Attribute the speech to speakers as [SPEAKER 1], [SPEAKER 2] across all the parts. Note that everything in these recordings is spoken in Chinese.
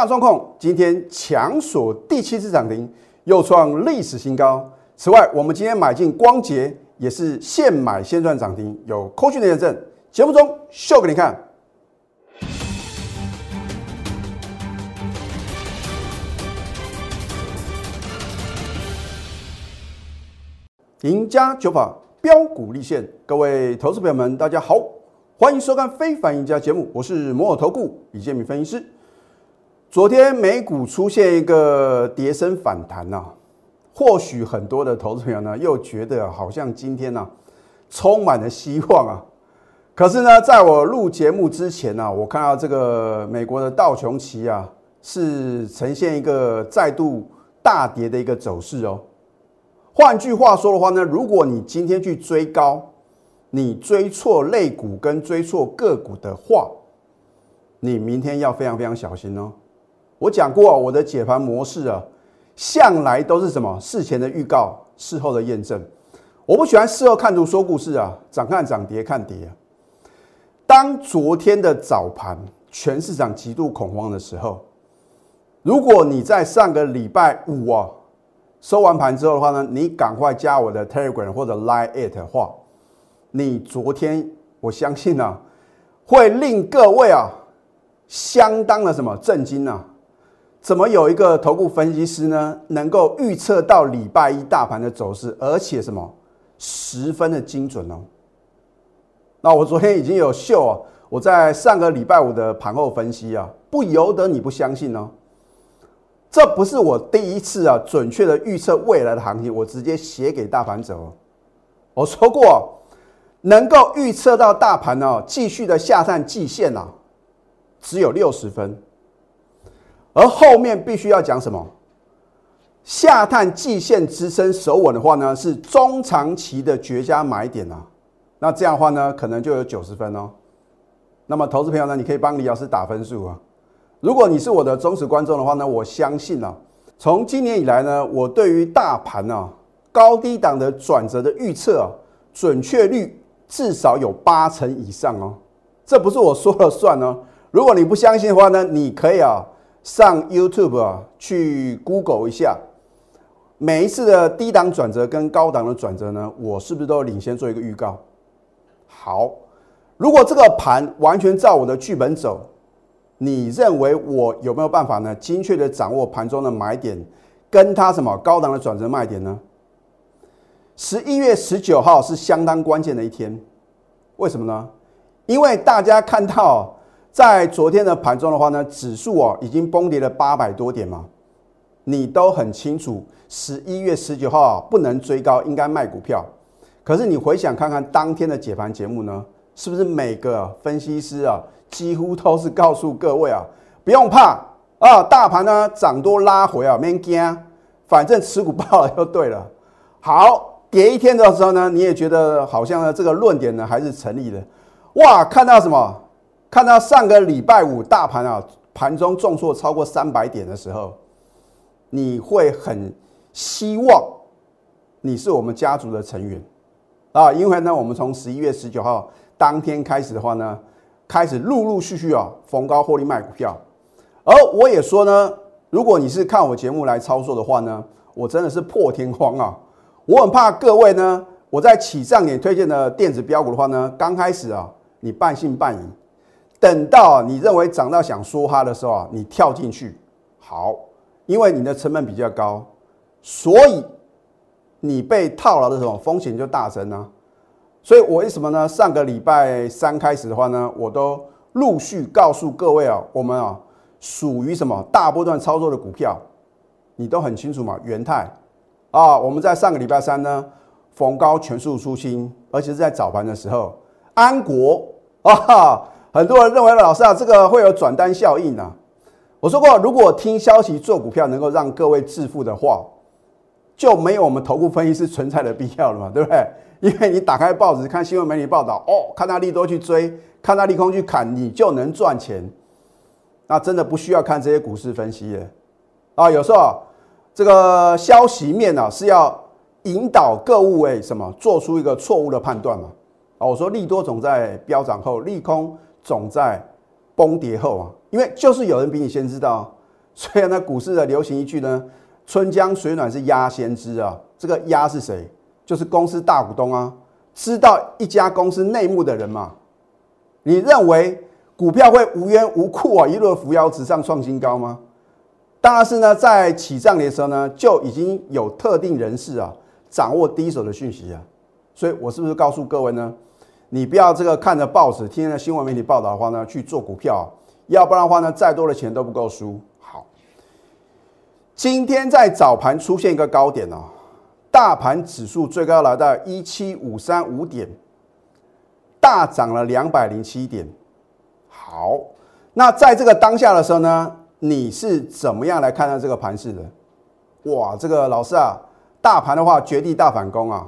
[SPEAKER 1] 大状况今天强锁第七次涨停，又创历史新高。此外，我们今天买进光捷也是现买现赚涨停，有扣讯的验证。节目中秀给你看。赢家九法标股立现，各位投资朋友们，大家好，欢迎收看《非凡赢家》节目，我是摩尔投顾李建民分析师。昨天美股出现一个跌升反弹呐，或许很多的投资朋友呢又觉得好像今天呢充满了希望啊。可是呢，在我录节目之前呢，我看到这个美国的道琼奇啊是呈现一个再度大跌的一个走势哦。换句话说的话呢，如果你今天去追高，你追错类股跟追错个股的话，你明天要非常非常小心哦。我讲过我的解盘模式啊，向来都是什么事前的预告，事后的验证。我不喜欢事后看图说故事啊，涨看涨，跌看跌啊。当昨天的早盘全市场极度恐慌的时候，如果你在上个礼拜五啊。收完盘之后的话呢，你赶快加我的 Telegram 或者 Line it 的话，你昨天我相信呢，会令各位啊相当的什么震惊啊？怎么有一个头部分析师呢，能够预测到礼拜一大盘的走势，而且什么十分的精准哦？那我昨天已经有秀啊，我在上个礼拜五的盘后分析啊，不由得你不相信哦。这不是我第一次啊，准确的预测未来的行情，我直接写给大盘者。我说过，能够预测到大盘呢继续的下探季线啊，只有六十分，而后面必须要讲什么？下探季线支撑守稳的话呢，是中长期的绝佳买点啊。那这样的话呢，可能就有九十分哦。那么，投资朋友呢，你可以帮李老师打分数啊。如果你是我的忠实观众的话呢，我相信啊，从今年以来呢，我对于大盘啊高低档的转折的预测啊，准确率至少有八成以上哦。这不是我说了算哦。如果你不相信的话呢，你可以啊上 YouTube 啊去 Google 一下，每一次的低档转折跟高档的转折呢，我是不是都领先做一个预告？好，如果这个盘完全照我的剧本走。你认为我有没有办法呢？精确的掌握盘中的买点，跟它什么高档的转折卖点呢？十一月十九号是相当关键的一天，为什么呢？因为大家看到在昨天的盘中的话呢，指数哦已经崩跌了八百多点嘛，你都很清楚，十一月十九号不能追高，应该卖股票。可是你回想看看当天的解盘节目呢，是不是每个分析师啊？几乎都是告诉各位啊，不用怕啊，大盘呢涨多拉回啊，没惊，反正持股爆了就对了。好，跌一天的时候呢，你也觉得好像呢这个论点呢还是成立的。哇，看到什么？看到上个礼拜五大盘啊盘中重挫超过三百点的时候，你会很希望你是我们家族的成员啊，因为呢我们从十一月十九号当天开始的话呢。开始陆陆续续啊逢高获利卖股票，而我也说呢，如果你是看我节目来操作的话呢，我真的是破天荒啊！我很怕各位呢，我在起涨点推荐的电子标股的话呢，刚开始啊你半信半疑，等到你认为涨到想说哈的时候啊，你跳进去，好，因为你的成本比较高，所以你被套牢的时候风险就大增啊。所以，我为什么呢？上个礼拜三开始的话呢，我都陆续告诉各位啊，我们啊属于什么大波段操作的股票，你都很清楚嘛。元泰啊，我们在上个礼拜三呢逢高全数出清，而且是在早盘的时候。安国啊，很多人认为老师啊，这个会有转单效应啊。我说过，如果听消息做股票能够让各位致富的话，就没有我们头部分析师存在的必要了嘛，对不对？因为你打开报纸看新闻媒体报道，哦，看到利多去追，看到利空去砍，你就能赚钱。那真的不需要看这些股市分析的啊。有时候啊，这个消息面啊是要引导各物为什么做出一个错误的判断嘛？啊，我说利多总在飙涨后，利空总在崩跌后啊。因为就是有人比你先知道，所以呢，股市的流行一句呢，“春江水暖是鸭先知”啊。这个鸭是谁？就是公司大股东啊，知道一家公司内幕的人嘛。你认为股票会无缘无故啊一路扶摇直上创新高吗？当然是呢，在起涨的时候呢，就已经有特定人士啊掌握第一手的讯息啊。所以我是不是告诉各位呢？你不要这个看着报纸、听着新闻媒体报道的话呢，去做股票，要不然的话呢，再多的钱都不够输。好，今天在早盘出现一个高点哦，大盘指数最高来到一七五三五点，大涨了两百零七点。好，那在这个当下的时候呢，你是怎么样来看待这个盘势的？哇，这个老师啊，大盘的话绝地大反攻啊！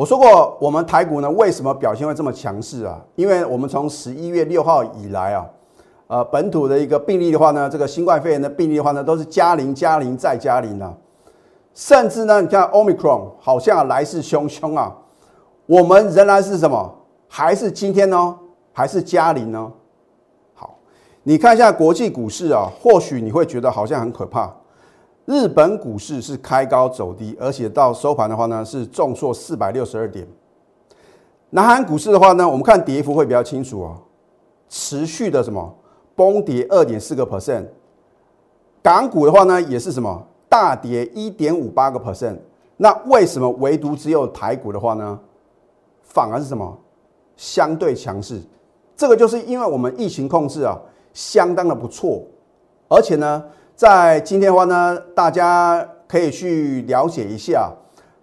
[SPEAKER 1] 我说过，我们台股呢为什么表现会这么强势啊？因为我们从十一月六号以来啊，呃，本土的一个病例的话呢，这个新冠肺炎的病例的话呢，都是加零、加零再加零啊，甚至呢，你看 Omicron 好像来势汹汹啊，我们仍然是什么？还是今天呢？还是加零呢？好，你看一下国际股市啊，或许你会觉得好像很可怕。日本股市是开高走低，而且到收盘的话呢，是重挫四百六十二点。南韩股市的话呢，我们看跌幅会比较清楚哦，持续的什么崩跌二点四个 percent。港股的话呢，也是什么大跌一点五八个 percent。那为什么唯独只有台股的话呢，反而是什么相对强势？这个就是因为我们疫情控制啊，相当的不错，而且呢。在今天的话呢，大家可以去了解一下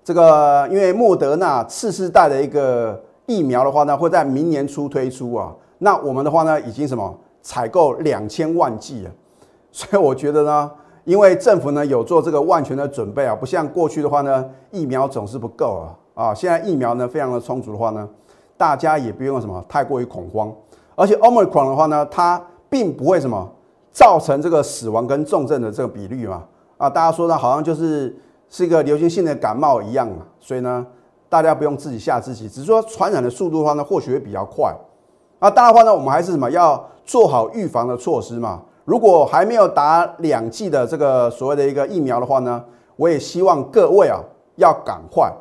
[SPEAKER 1] 这个，因为莫德纳次世代的一个疫苗的话呢，会在明年初推出啊。那我们的话呢，已经什么采购两千万剂啊，所以我觉得呢，因为政府呢有做这个万全的准备啊，不像过去的话呢，疫苗总是不够啊啊，现在疫苗呢非常的充足的话呢，大家也不用什么太过于恐慌，而且 Omicron 的话呢，它并不会什么。造成这个死亡跟重症的这个比率嘛，啊，大家说呢，好像就是是一个流行性的感冒一样嘛，所以呢，大家不用自己吓自己，只是说传染的速度的话呢，或许会比较快。啊，当然话呢，我们还是什么要做好预防的措施嘛。如果还没有打两剂的这个所谓的一个疫苗的话呢，我也希望各位啊要赶快。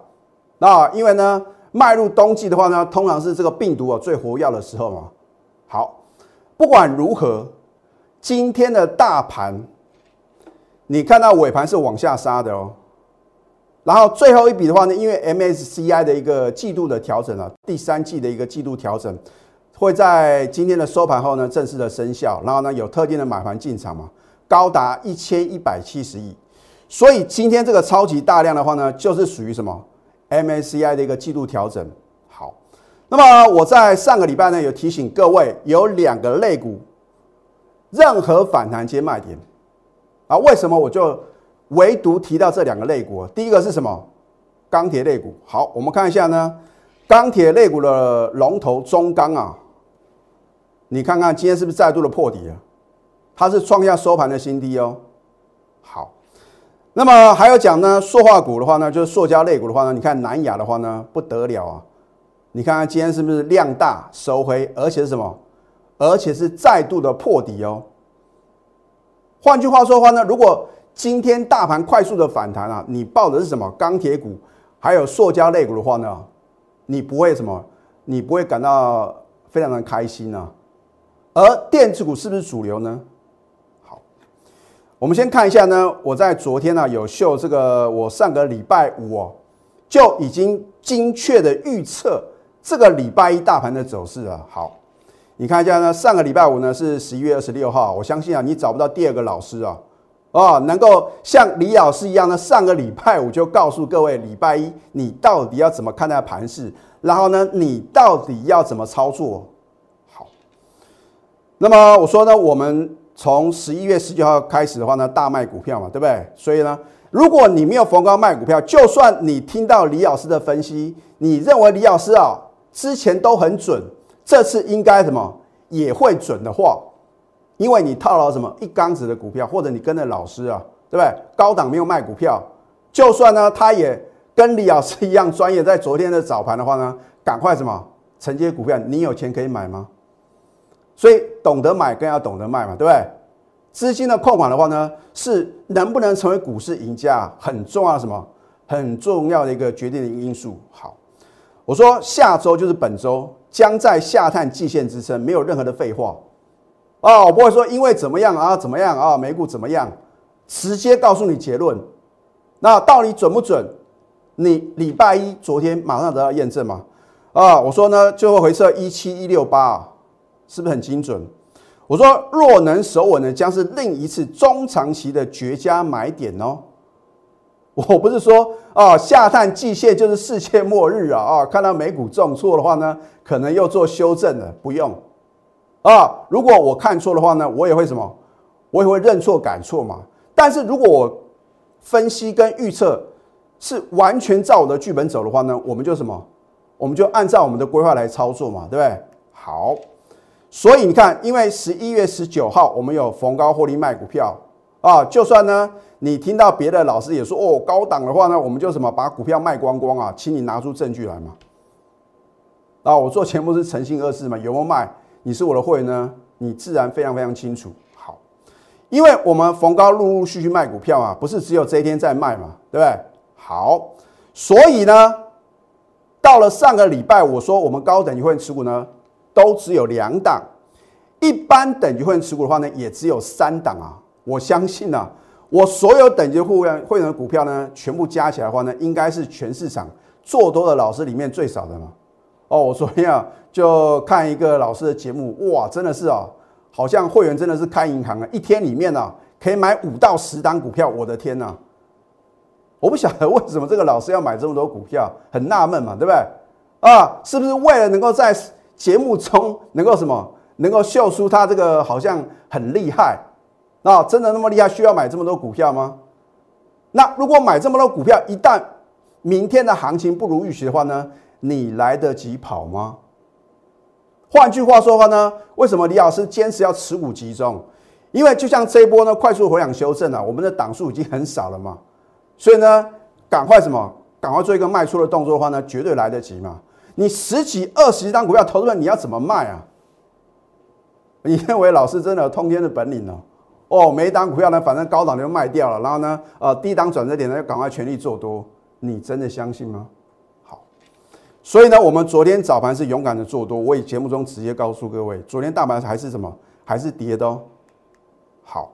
[SPEAKER 1] 那因为呢，迈入冬季的话呢，通常是这个病毒啊最活跃的时候嘛。好，不管如何。今天的大盘，你看到尾盘是往下杀的哦。然后最后一笔的话呢，因为 MSCI 的一个季度的调整啊，第三季的一个季度调整，会在今天的收盘后呢正式的生效。然后呢有特定的买盘进场嘛，高达一千一百七十亿。所以今天这个超级大量的话呢，就是属于什么 MSCI 的一个季度调整。好，那么我在上个礼拜呢有提醒各位，有两个类股。任何反弹皆卖点啊？为什么我就唯独提到这两个类股？第一个是什么？钢铁类股。好，我们看一下呢，钢铁类股的龙头中钢啊，你看看今天是不是再度的破底啊？它是创下收盘的新低哦。好，那么还有讲呢，塑化股的话呢，就是塑胶类股的话呢，你看南亚的话呢，不得了啊！你看看今天是不是量大收回，而且是什么？而且是再度的破底哦。换句话说的话呢，如果今天大盘快速的反弹啊，你报的是什么钢铁股，还有塑胶类股的话呢，你不会什么，你不会感到非常的开心呢。而电子股是不是主流呢？好，我们先看一下呢，我在昨天呢有秀这个，我上个礼拜五哦就已经精确的预测这个礼拜一大盘的走势啊。好。你看一下呢，上个礼拜五呢是十一月二十六号，我相信啊，你找不到第二个老师啊，哦，能够像李老师一样呢，上个礼拜五就告诉各位，礼拜一你到底要怎么看待盘势，然后呢，你到底要怎么操作？好，那么我说呢，我们从十一月十九号开始的话呢，大卖股票嘛，对不对？所以呢，如果你没有逢高卖股票，就算你听到李老师的分析，你认为李老师啊之前都很准。这次应该什么也会准的话，因为你套牢什么一缸子的股票，或者你跟着老师啊，对不对？高档没有卖股票，就算呢，他也跟李老师一样专业，在昨天的早盘的话呢，赶快什么承接股票，你有钱可以买吗？所以懂得买更要懂得卖嘛，对不对？资金的控管的话呢，是能不能成为股市赢家很重要什么？很重要的一个决定的因素。好，我说下周就是本周将在下探季线支撑，没有任何的废话啊！我不会说因为怎么样啊，怎么样啊，美股怎么样，直接告诉你结论。那到底准不准？你礼拜一昨天马上得到验证嘛？啊，我说呢，最后回撤一七一六八啊，是不是很精准？我说若能守稳呢，将是另一次中长期的绝佳买点哦。我不是说啊，下探季线就是世界末日啊啊！看到美股重挫的话呢，可能又做修正了，不用啊。如果我看错的话呢，我也会什么？我也会认错改错嘛。但是如果我分析跟预测是完全照我的剧本走的话呢，我们就什么？我们就按照我们的规划来操作嘛，对不对？好，所以你看，因为十一月十九号我们有逢高获利卖股票啊，就算呢。你听到别的老师也说哦，高档的话呢，我们就什么把股票卖光光啊，请你拿出证据来嘛。啊，我做节目是诚信二字嘛，有没有卖？你是我的会员呢，你自然非常非常清楚。好，因为我们逢高陆陆续续卖股票啊，不是只有这一天在卖嘛，对不对？好，所以呢，到了上个礼拜，我说我们高等级会员持股呢，都只有两档，一般等级会员持股的话呢，也只有三档啊。我相信呢。我所有等级会员会员的股票呢，全部加起来的话呢，应该是全市场做多的老师里面最少的嘛。哦，我昨天啊就看一个老师的节目，哇，真的是啊，好像会员真的是开银行啊，一天里面呢可以买五到十单股票，我的天呐！我不晓得为什么这个老师要买这么多股票，很纳闷嘛，对不对？啊，是不是为了能够在节目中能够什么，能够秀出他这个好像很厉害？那真的那么厉害？需要买这么多股票吗？那如果买这么多股票，一旦明天的行情不如预期的话呢？你来得及跑吗？换句话说的话呢？为什么李老师坚持要持股集中？因为就像这一波呢，快速回档修正啊，我们的档数已经很少了嘛，所以呢，赶快什么？赶快做一个卖出的动作的话呢，绝对来得及嘛。你十几、二十张股票投资，你要怎么卖啊？你认为老师真的有通天的本领呢？哦，每一档股票呢，反正高档就卖掉了，然后呢，呃，低档转折点呢，要赶快全力做多。你真的相信吗？好，所以呢，我们昨天早盘是勇敢的做多。我以节目中直接告诉各位，昨天大盘还是什么？还是跌的哦。好，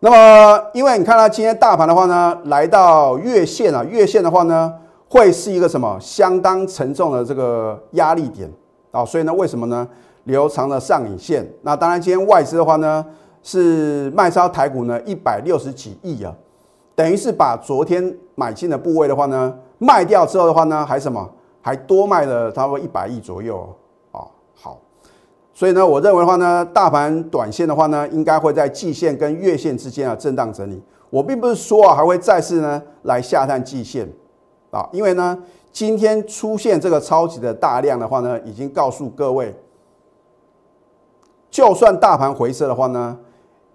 [SPEAKER 1] 那么因为你看到今天大盘的话呢，来到月线啊，月线的话呢，会是一个什么相当沉重的这个压力点啊。所以呢，为什么呢？留长了上影线。那当然，今天外资的话呢？是卖超台股呢一百六十几亿啊，等于是把昨天买进的部位的话呢卖掉之后的话呢还什么还多卖了差不多一百亿左右啊。好，所以呢我认为的话呢大盘短线的话呢应该会在季线跟月线之间啊震荡整理。我并不是说啊还会再次呢来下探季线啊，因为呢今天出现这个超级的大量的话呢已经告诉各位，就算大盘回撤的话呢。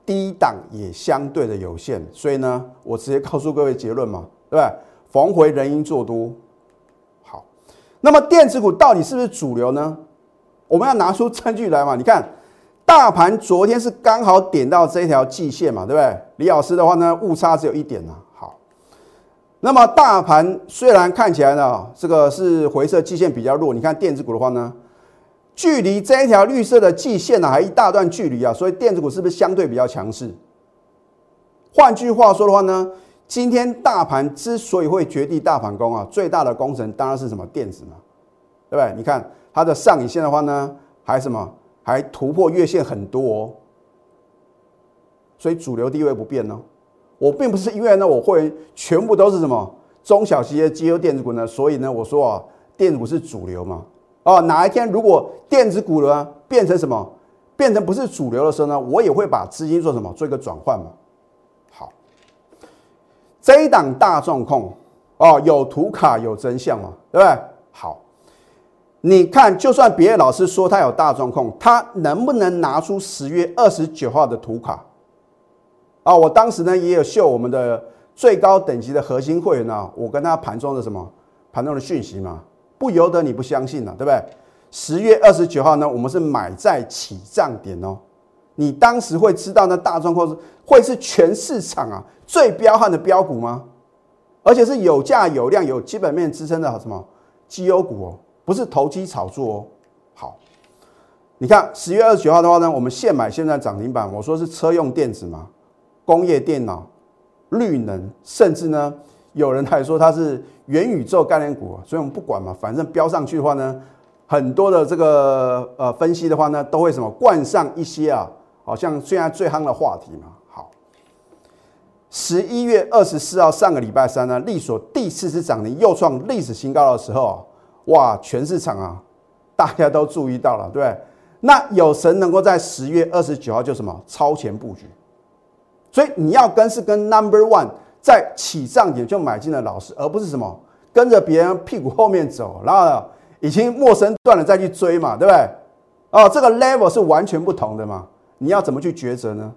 [SPEAKER 1] 低档也相对的有限，所以呢，我直接告诉各位结论嘛，对不对？逢回人应做多。好，那么电子股到底是不是主流呢？我们要拿出证据来嘛。你看，大盘昨天是刚好点到这条季线嘛，对不对？李老师的话呢，误差只有一点呢。好，那么大盘虽然看起来呢，这个是回撤季线比较弱，你看电子股的话呢？距离这一条绿色的季线呢，还一大段距离啊，所以电子股是不是相对比较强势？换句话说的话呢，今天大盘之所以会绝地大反攻啊，最大的功臣当然是什么电子嘛，对不对？你看它的上影线的话呢，还什么还突破月线很多，哦，所以主流地位不变呢。我并不是因为呢，我会全部都是什么中小企业绩优电子股呢，所以呢，我说啊，电子股是主流嘛。哦，哪一天如果电子股呢变成什么，变成不是主流的时候呢，我也会把资金做什么，做一个转换嘛。好，这一档大众控哦，有图卡有真相嘛，对不对？好，你看，就算别的老师说他有大众控，他能不能拿出十月二十九号的图卡？啊，我当时呢也有秀我们的最高等级的核心会员呢，我跟他盘中的什么盘中的讯息嘛。不由得你不相信了，对不对？十月二十九号呢，我们是买在起涨点哦。你当时会知道那大状况是会是全市场啊最彪悍的标股吗？而且是有价有量、有基本面支撑的什么绩优股哦，不是投机炒作哦。好，你看十月二十九号的话呢，我们现买现在涨停板，我说是车用电子嘛，工业电脑、绿能，甚至呢有人还说它是元宇宙概念股，所以我们不管嘛，反正飙上去的话呢，很多的这个呃分析的话呢，都会什么冠上一些啊，好像现在最夯的话题嘛。好十一月二十四号，上个礼拜三呢，利索第四次涨停，又创历史新高的时候，哇，全市场啊，大家都注意到了，对？那有神能够在十月二十九号就什么超前布局，所以你要跟是跟 Number One 在起涨点就买进的老师，而不是什么跟着别人屁股后面走，然后已经陌生断了再去追嘛，对不对？哦，这个 level 是完全不同的嘛，你要怎么去抉择呢？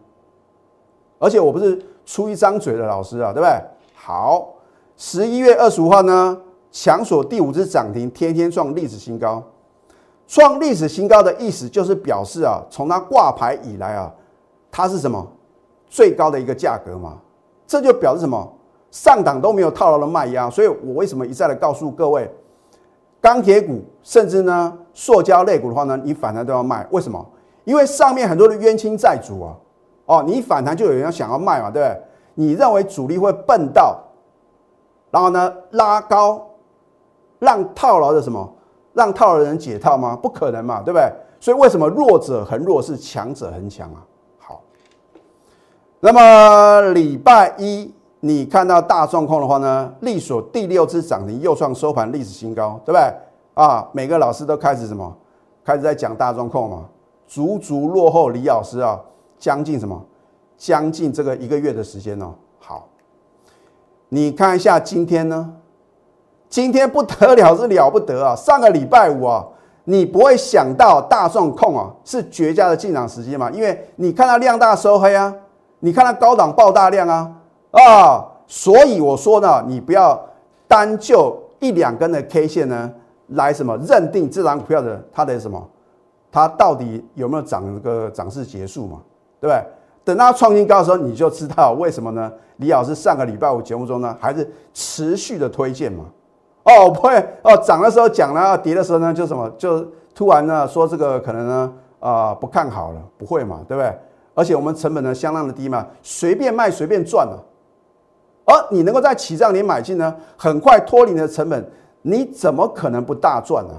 [SPEAKER 1] 而且我不是。出一张嘴的老师啊，对不对？好，十一月二十五号呢，强锁第五只涨停，天天创历史新高。创历史新高的意思就是表示啊，从它挂牌以来啊，它是什么最高的一个价格嘛？这就表示什么？上档都没有套牢的卖压。所以我为什么一再的告诉各位，钢铁股甚至呢，塑胶类股的话呢，你反弹都要卖。为什么？因为上面很多的冤亲债主啊。哦，你反弹就有人要想要卖嘛，对不对？你认为主力会笨到，然后呢拉高，让套牢的什么，让套牢的人解套吗？不可能嘛，对不对？所以为什么弱者恒弱势，强者恒强啊？那么礼拜一你看到大状况的话呢，力所第六次涨停又创收盘历史新高，对不对？啊，每个老师都开始什么，开始在讲大状况嘛，足足落后李老师啊。将近什么？将近这个一个月的时间哦。好，你看一下今天呢？今天不得了，是了不得啊！上个礼拜五啊，你不会想到大状控啊是绝佳的进场时机嘛？因为你看到量大收黑啊，你看它高档爆大量啊啊，所以我说呢，你不要单就一两根的 K 线呢来什么认定这张股票的它的什么，它到底有没有涨这个涨势结束嘛？对不对？等到创新高的时候，你就知道为什么呢？李老师上个礼拜五节目中呢，还是持续的推荐嘛。哦，不会哦，涨的时候讲了，跌的时候呢，就什么，就突然呢说这个可能呢啊不看好了，不会嘛，对不对？而且我们成本呢相当的低嘛，随便卖随便赚嘛。而你能够在起涨点买进呢，很快脱离你的成本，你怎么可能不大赚呢？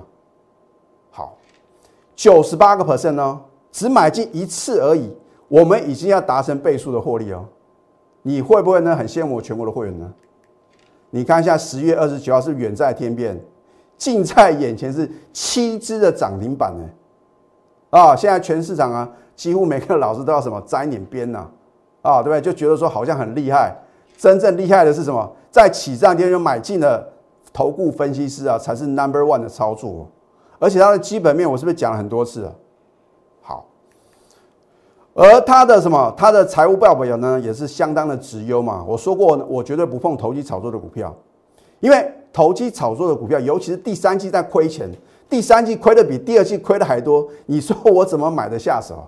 [SPEAKER 1] 好，九十八个 percent 呢，只买进一次而已。我们已经要达成倍数的获利哦，你会不会呢？很羡慕全国的会员呢？你看一下十月二十九号是远在天边，近在眼前是七只的涨停板呢。啊，现在全市场啊，几乎每个老师都要什么摘点边呐，啊，对不对？就觉得说好像很厉害，真正厉害的是什么？在起涨点就买进的投顾分析师啊，才是 number one 的操作。而且它的基本面，我是不是讲了很多次啊？好而它的什么？它的财务报表呢，也是相当的直优嘛。我说过，我绝对不碰投机炒作的股票，因为投机炒作的股票，尤其是第三季在亏钱，第三季亏的比第二季亏的还多，你说我怎么买得下手？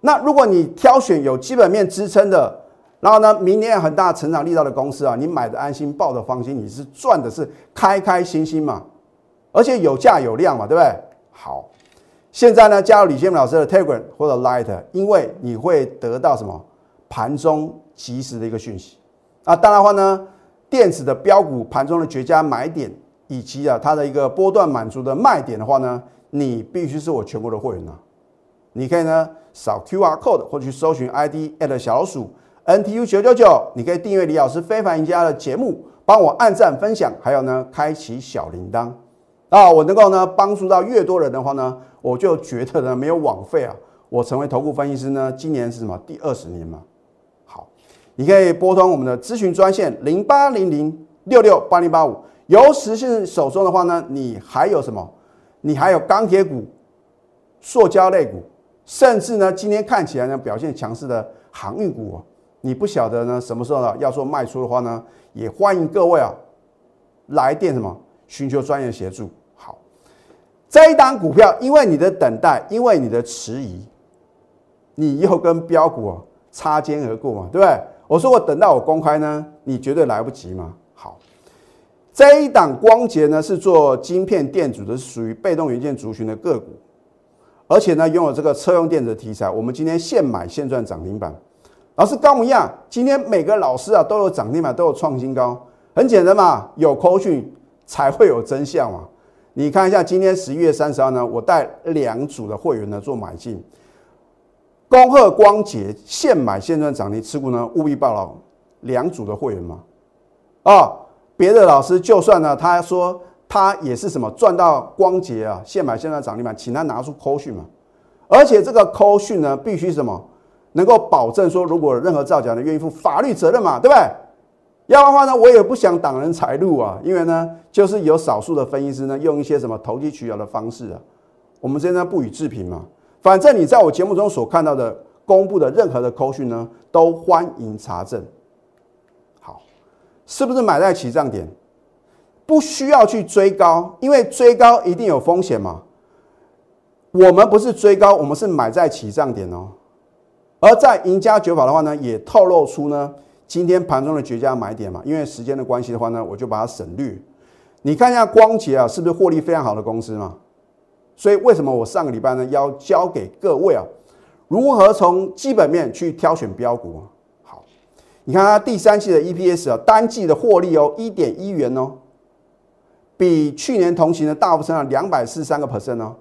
[SPEAKER 1] 那如果你挑选有基本面支撑的，然后呢，明年有很大成长力道的公司啊，你买的安心，抱的放心，你是赚的是开开心心嘛，而且有价有量嘛，对不对？好。现在呢，加入李建明老师的 Telegram 或者 Light，因为你会得到什么盘中及时的一个讯息啊。当然话呢，电子的标股盘中的绝佳买点，以及啊它的一个波段满足的卖点的话呢，你必须是我全国的会员啊。你可以呢扫 QR code 或去搜寻 ID at 小老鼠 NTU 九九九，你可以订阅李老师非凡赢家的节目，帮我按赞分享，还有呢开启小铃铛啊，我能够呢帮助到越多人的话呢。我就觉得呢，没有枉费啊！我成为投顾分析师呢，今年是什么第二十年嘛？好，你可以拨通我们的咨询专线零八零零六六八零八五。有实信手中的话呢，你还有什么？你还有钢铁股、塑胶类股，甚至呢，今天看起来呢表现强势的航运股哦。你不晓得呢，什么时候呢要做卖出的话呢，也欢迎各位啊来电什么寻求专业协助。好这一档股票，因为你的等待，因为你的迟疑，你又跟标股啊擦肩而过嘛，对不对？我说我等到我公开呢，你绝对来不及嘛。好，这一档光捷呢是做晶片电阻的，是属于被动元件族群的个股，而且呢拥有这个车用电子题材。我们今天现买现赚涨停板。老师高模一样，今天每个老师啊都有涨停板，都有创新高，很简单嘛，有口讯才会有真相嘛。你看一下，今天十一月三十号呢，我带两组的会员呢做买进。恭贺光捷现买现赚涨停持股呢，务必报牢两组的会员嘛。啊，别的老师就算呢，他说他也是什么赚到光捷啊，现买现赚涨停板，请他拿出扣讯嘛。而且这个扣讯呢，必须什么能够保证说，如果任何造假的，愿意负法律责任嘛，对不对？要的话呢，我也不想挡人财路啊，因为呢，就是有少数的分析师呢，用一些什么投机取巧的方式啊，我们现在不予置评嘛。反正你在我节目中所看到的公布的任何的扣讯呢，都欢迎查证。是不是买在起涨点？不需要去追高，因为追高一定有风险嘛。我们不是追高，我们是买在起涨点哦。而在赢家九法的话呢，也透露出呢今天盘中的绝佳买点嘛。因为时间的关系的话呢，我就把它省略。你看一下光捷啊，是不是获利非常好的公司嘛？所以为什么我上个礼拜呢要教给各位啊，如何从基本面去挑选标股？你看它第三季的 EPS 啊，单季的获利哦，一点一元哦，比去年同期的大幅增长两百四十三个 percent 哦。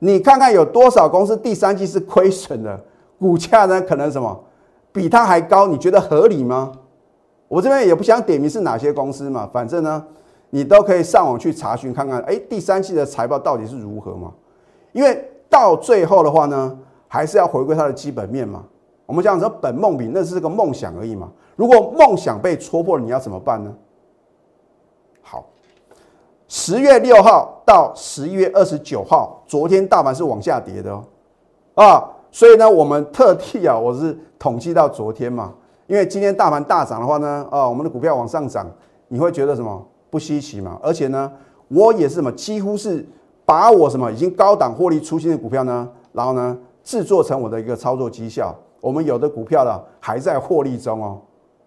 [SPEAKER 1] 你看看有多少公司第三季是亏损的，股价呢可能什么比它还高？你觉得合理吗？我这边也不想点名是哪些公司嘛，反正呢。你都可以上网去查询看看，哎，第三季的财报到底是如何嘛？因为到最后的话呢，还是要回归它的基本面嘛。我们讲说本梦比那是个梦想而已嘛。如果梦想被戳破了，你要怎么办呢？好，十月六号到十一月二十九号，昨天大盘是往下跌的哦，啊，所以呢，我们特地啊，我是统计到昨天嘛，因为今天大盘大涨的话呢，啊，我们的股票往上涨，你会觉得什么？不稀奇嘛，而且呢，我也是什么，几乎是把我什么已经高档获利出新的股票呢，然后呢制作成我的一个操作绩效。我们有的股票呢还在获利中哦，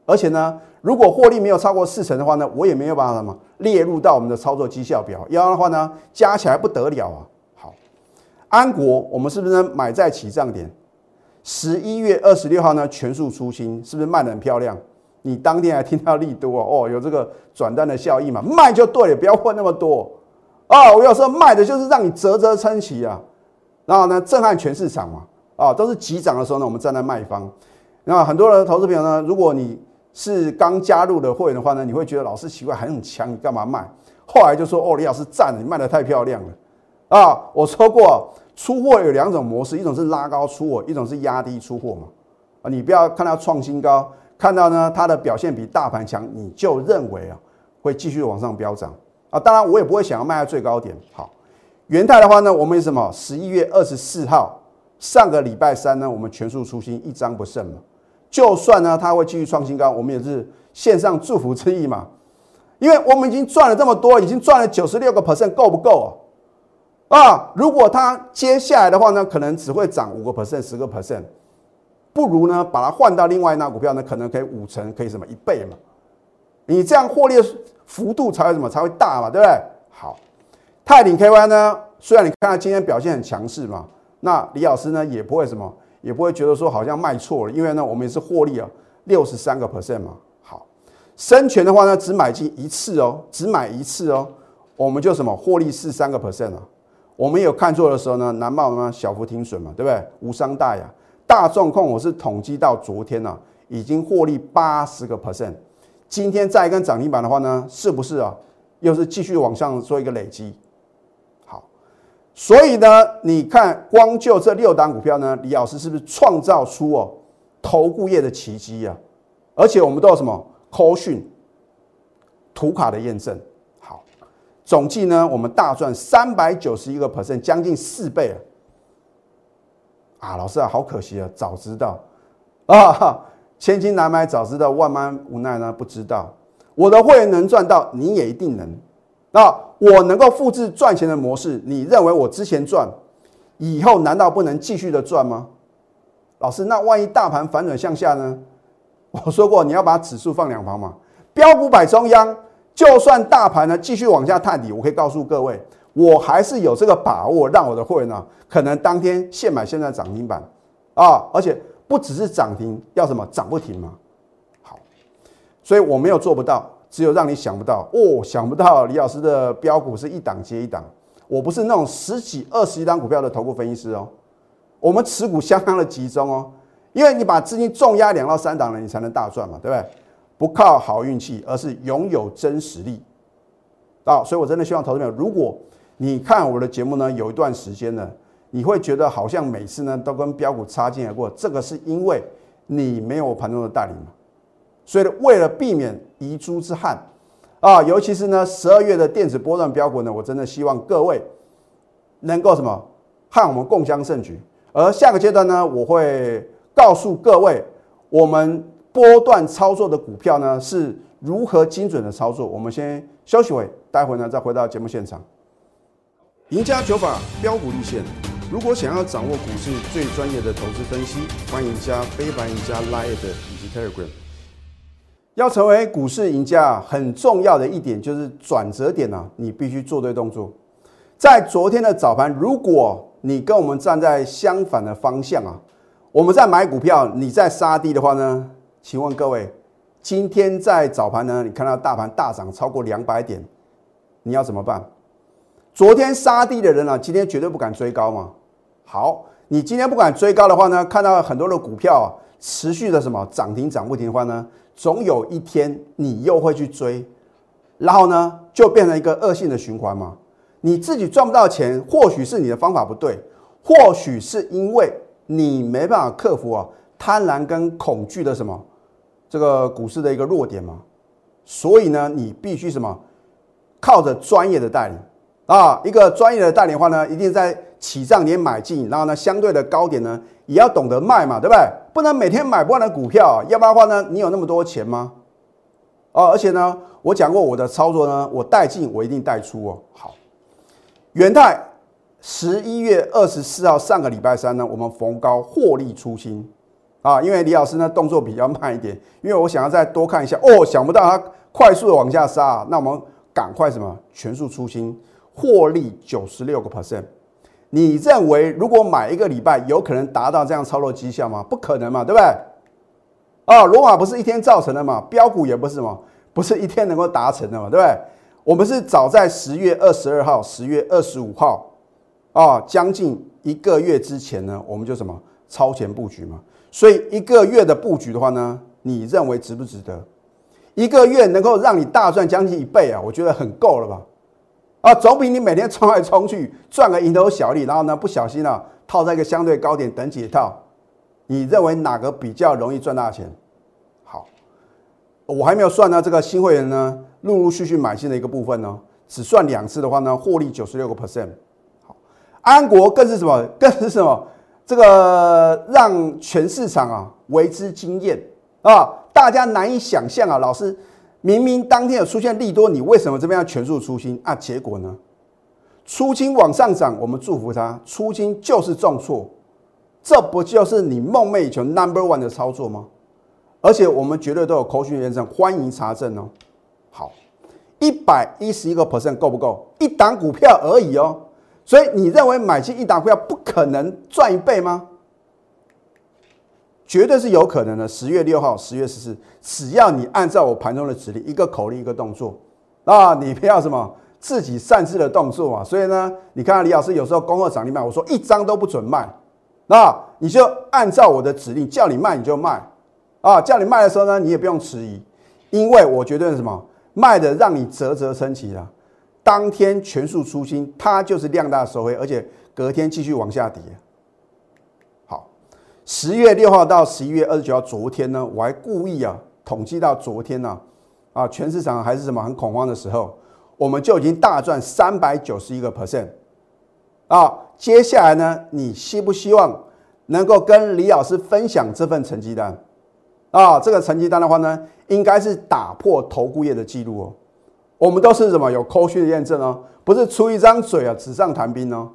[SPEAKER 1] 而且呢，如果获利没有超过四成的话呢，我也没有办法什么列入到我们的操作绩效表。要的话呢，加起来不得了啊。好，安国我们是不是买在起涨点？十一月二十六号呢全数出清，是不是卖的很漂亮？你当天还听到利多哦，有这个转单的效益嘛？卖就对了，不要混那么多啊！我有时候卖的就是让你啧啧称奇啊，然后呢，震撼全市场嘛！啊，都是急涨的时候呢，我们站在卖方。那很多的投资朋友呢，如果你是刚加入的会员的话呢，你会觉得老师奇怪，还很强，你干嘛卖？后来就说哦，李老师赞，你卖的太漂亮了啊！我说过，出货有两种模式，一种是拉高出货，一种是压低出货嘛。啊，你不要看它创新高。看到呢，它的表现比大盘强，你就认为啊会继续往上飙涨啊？当然，我也不会想要卖在最高点。好，元泰的话呢，我们什么？十一月二十四号，上个礼拜三呢，我们全数出新，一张不剩嘛。就算呢，它会继续创新高，我们也是献上祝福之意嘛。因为我们已经赚了这么多，已经赚了九十六个 percent，够不够啊？啊，如果它接下来的话呢，可能只会涨五个 percent，十个 percent。不如呢，把它换到另外那股票呢，可能可以五成，可以什么一倍嘛？你这样获利幅度才会什么才会大嘛，对不对？好，泰鼎 KY 呢，虽然你看它今天表现很强势嘛，那李老师呢也不会什么，也不会觉得说好像卖错了，因为呢我们也是获利啊六十三个 percent 嘛。好，生全的话呢只买进一次哦，只买一次哦，我们就什么获利四三个 percent 啊。我们有看错的时候呢，难冒呢小幅停损嘛，对不对？无伤大雅。大众控我是统计到昨天呢，已经获利八十个 percent，今天再跟涨停板的话呢，是不是啊？又是继续往上做一个累积？所以呢，你看光就这六档股票呢，李老师是不是创造出哦投顾业的奇迹啊？而且我们都有什么扣讯、图卡的验证？好，总计呢，我们大赚三百九十一个 percent，将近四倍啊！啊，老师啊，好可惜啊，早知道啊，千金难买早知道，万般无奈呢，不知道。我的会员能赚到，你也一定能。那我能够复制赚钱的模式，你认为我之前赚，以后难道不能继续的赚吗？老师，那万一大盘反转向下呢？我说过你要把指数放两旁嘛，标股摆中央，就算大盘呢继续往下探底，我可以告诉各位，我还是有这个把握，让我的会员呢可能当天现买现在涨停板啊，而且不只是涨停，要什么涨不停嘛。好，所以我没有做不到，只有让你想不到哦，想不到李老师的标股是一档接一档，我不是那种十几二十一档股票的头部分析师哦，我们持股相当的集中哦。因为你把资金重压两到三档了，你才能大赚嘛，对不对？不靠好运气，而是拥有真实力啊！所以我真的希望投资朋友，如果你看我的节目呢，有一段时间呢，你会觉得好像每次呢都跟标股擦肩而过，这个是因为你没有盘中的带领嘛。所以为了避免遗珠之憾啊，尤其是呢十二月的电子波段标股呢，我真的希望各位能够什么和我们共襄盛举。而下个阶段呢，我会。告诉各位，我们波段操作的股票呢是如何精准的操作？我们先休息会，待会呢再回到节目现场。赢家九法标股立线，如果想要掌握股市最专业的投资分析，欢迎加非凡、赢家 Line 以及 Telegram。要成为股市赢家，很重要的一点就是转折点啊，你必须做对动作。在昨天的早盘，如果你跟我们站在相反的方向啊。我们在买股票，你在杀低的话呢？请问各位，今天在早盘呢，你看到大盘大涨超过两百点，你要怎么办？昨天杀低的人呢，今天绝对不敢追高嘛。好，你今天不敢追高的话呢，看到很多的股票啊，持续的什么涨停涨不停的话呢，总有一天你又会去追，然后呢，就变成一个恶性的循环嘛。你自己赚不到钱，或许是你的方法不对，或许是因为。你没办法克服啊贪婪跟恐惧的什么这个股市的一个弱点嘛，所以呢，你必须什么靠着专业的带领啊，一个专业的带领的话呢，一定在起涨点买进，然后呢，相对的高点呢也要懂得卖嘛，对不对？不能每天买不完的股票，要不然的话呢，你有那么多钱吗？哦，而且呢，我讲过我的操作呢，我带进我一定带出哦。好，元泰。十一月二十四号，上个礼拜三呢，我们逢高获利出清啊，因为李老师呢动作比较慢一点，因为我想要再多看一下哦，想不到他快速的往下杀，那我们赶快什么全数出清，获利九十六个 percent。你认为如果买一个礼拜有可能达到这样操作绩效吗？不可能嘛，对不对？啊，罗马不是一天造成的嘛，标股也不是什么，不是一天能够达成的嘛，对不对？我们是早在十月二十二号、十月二十五号。啊，将近一个月之前呢，我们就什么超前布局嘛。所以一个月的布局的话呢，你认为值不值得？一个月能够让你大赚将近一倍啊，我觉得很够了吧？啊，总比你每天冲来冲去赚个蝇头小利，然后呢不小心啊套在一个相对高点等解套，你认为哪个比较容易赚大钱？好，我还没有算呢，这个新会员呢陆陆续续买进的一个部分呢，只算两次的话呢，获利九十六个 percent。好安国更是什么？更是什么？这个让全市场啊为之惊艳啊！大家难以想象啊！老师明明当天有出现利多，你为什么这边要全数出清啊？结果呢？出清往上涨，我们祝福他；出清就是重挫，这不就是你梦寐以求 Number One 的操作吗？而且我们绝对都有口讯验证，欢迎查证哦。好，一百一十一个 percent 够不够？一档股票而已哦。所以你认为买进一档股票不可能赚一倍吗？绝对是有可能的。十月六号、十月十四，只要你按照我盘中的指令，一个口令一个动作，啊，你不要什么自己擅自的动作啊。所以呢，你看李老师有时候恭贺涨停卖，我说一张都不准卖，那你就按照我的指令，叫你卖你就卖，啊，叫你卖的时候呢，你也不用迟疑，因为我绝对什么卖的让你啧啧称奇啊。当天全数出清，它就是量大收回，而且隔天继续往下跌。十月六号到十一月二十九号，昨天呢，我还故意啊统计到昨天呢，啊，全市场还是什么很恐慌的时候，我们就已经大赚三百九十一个 percent。啊，接下来呢，你希不希望能够跟李老师分享这份成绩单？啊，这个成绩单的话呢，应该是打破头顾业的记录哦。我们都是什么有科学的验证哦，不是出一张嘴啊，纸上谈兵哦，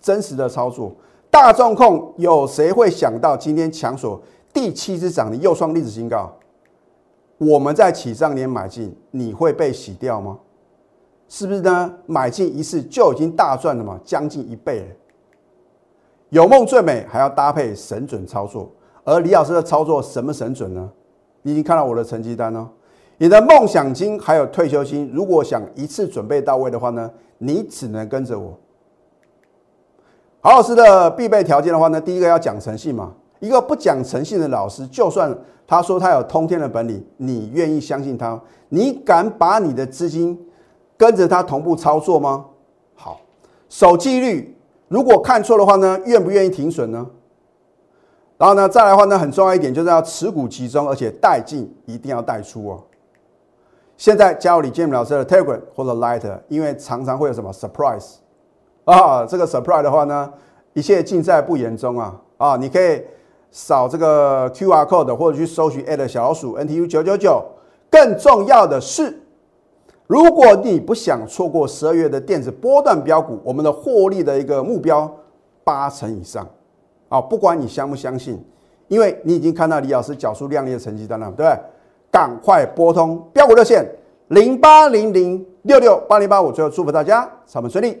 [SPEAKER 1] 真实的操作。大众控有谁会想到今天强锁第七只涨的又创历史新高？我们在起涨点买进，你会被洗掉吗？是不是呢？买进一次就已经大赚了嘛，将近一倍了。有梦最美，还要搭配神准操作。而李老师的操作什么神准呢？你已经看到我的成绩单了。你的梦想金还有退休金，如果想一次准备到位的话呢，你只能跟着我。郝老师的必备条件的话呢，第一个要讲诚信嘛。一个不讲诚信的老师，就算他说他有通天的本领，你愿意相信他？你敢把你的资金跟着他同步操作吗？好，守纪律。如果看错的话呢，愿不愿意停损呢？然后呢，再来的话呢，很重要一点就是要持股集中，而且带进一定要带出哦。现在加入李建明老师的 Telegram 或者 Light，因为常常会有什么 surprise 啊，这个 surprise 的话呢，一切尽在不言中啊啊！你可以扫这个 QR code 或者去搜寻 at 小老鼠 NTU 九九九。更重要的是，如果你不想错过十二月的电子波段标股，我们的获利的一个目标八成以上。啊，不管你相不相信，因为你已经看到李老师缴出亮丽的成绩单了，对不对？赶快拨通标股热线零八零零六六八零八五，最后祝福大家上班顺利。